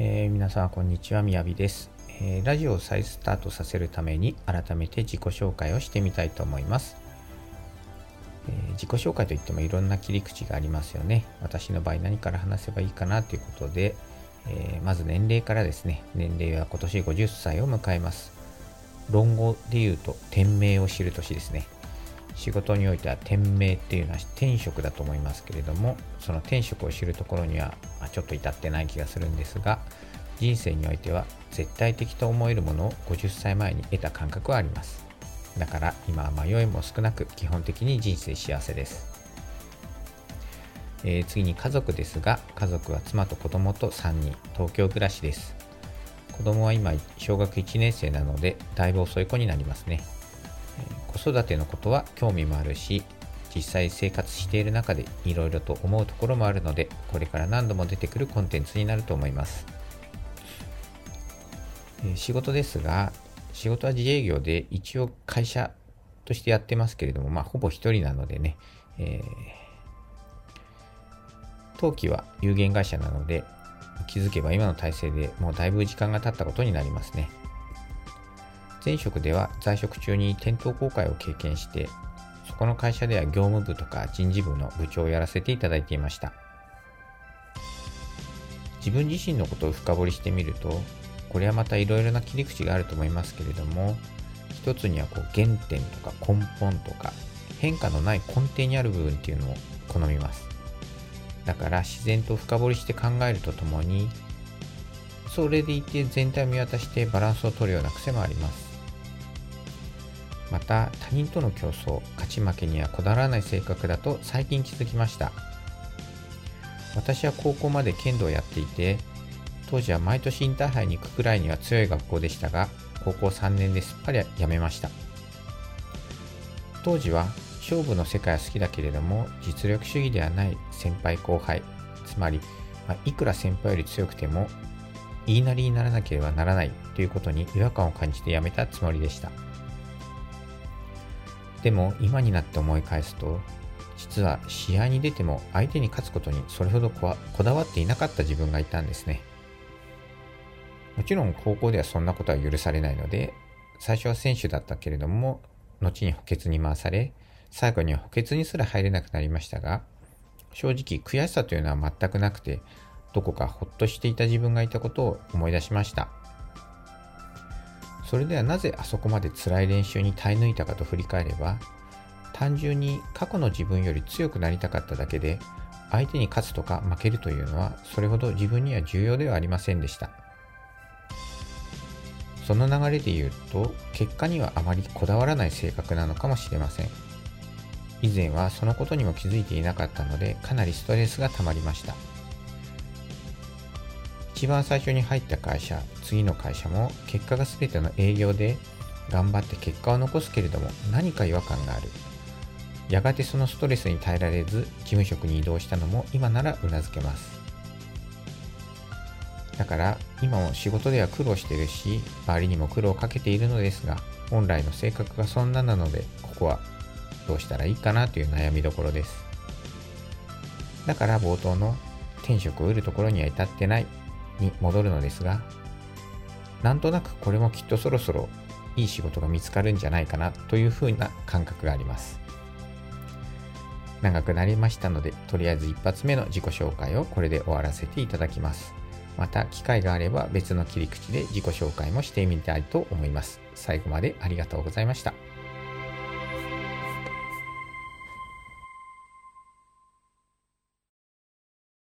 えー、皆さんこんにちはみやびです、えー、ラジオを再スタートさせるために改めて自己紹介をしてみたいと思います、えー、自己紹介といってもいろんな切り口がありますよね。私の場合何から話せばいいかなということで、えまず年齢からですね。年齢は今年50歳を迎えます。論語で言うと天命を知る年ですね。仕事においては天命っていうのは天職だと思いますけれどもその天職を知るところにはちょっと至ってない気がするんですが人生においては絶対的と思えるものを50歳前に得た感覚はあります。だから今は迷いも少なく基本的に人生幸せです、えー、次に家族ですが家族は妻と子供と3人東京暮らしです。子供は今小学1年生なのでだいぶ遅い子になりますね。子育てのことは興味もあるし実際生活している中でいろいろと思うところもあるのでこれから何度も出てくるコンテンツになると思います、え、仕事ですが仕事は自営業で一応会社としてやってますけれどもまあほぼ一人なのでね、えー、登記は有限会社なので気づけば今の体制でもうだいぶ時間が経ったことになりますね。前職では在職中に店頭公開を経験して、そこの会社では業務部とか人事部の部長をやらせていただいていました。自分自身のことを深掘りしてみると、これはまたいろいろな切り口があると思いますけれども、一つにはこう原点とか根本とか変化のない根底にある部分っていうのを好みます。だから自然と深掘りして考えるとともに、それでいて全体を見渡してバランスを取るような癖もあります。た他人との競争勝ち負けにはこだわらない性格だと最近気づきました。私は高校まで剣道をやっていて当時は毎年インターハイに行くくらいには強い学校でしたが高校3年ですっぱりやめました。当時は勝負の世界は好きだけれども実力主義ではない先輩後輩つまり、ま、いくら先輩より強くても言いなりにならなければならないということに違和感を感じてやめたつもりでした。でも今になって思い返すと実は試合に出ても相手に勝つことにそれほどこだわっていなかった自分がいたんですね。もちろん高校ではそんなことは許されないので最初は選手だったけれども後に補欠に回され最後には補欠にすら入れなくなりましたが正直悔しさというのは全くなくてどこかほっとしていた自分がいたことを思い出しました。それではなぜあそこまで辛い練習に耐え抜いたかと振り返れば単純に過去の自分より強くなりたかっただけで相手に勝つとか負けるというのはそれほど自分には重要ではありませんでした。その流れで言うと結果にはあまりこだわらない性格なのかもしれません。以前はそのことにも気づいていなかったのでかなりストレスが溜まりました。一番最初に入った会社、次の会社も結果が全ての営業で頑張って結果を残すけれども何か違和感がある。やがてそのストレスに耐えられず事務職に移動したのも今ならうなずけます。だから今も仕事では苦労してるし周りにも苦労をかけているのですが本来の性格がそんななのでここはどうしたらいいかなという悩みどころです。だから冒頭の転職を売るところには至ってないに戻るのですが、なんとなくこれもきっとそろそろいい仕事が見つかるんじゃないかなというふうな感覚があります。長くなりましたので、とりあえず一発目の自己紹介をこれで終わらせていただきます。また機会があれば別の切り口で自己紹介もしてみたいと思います。最後までありがとうございました。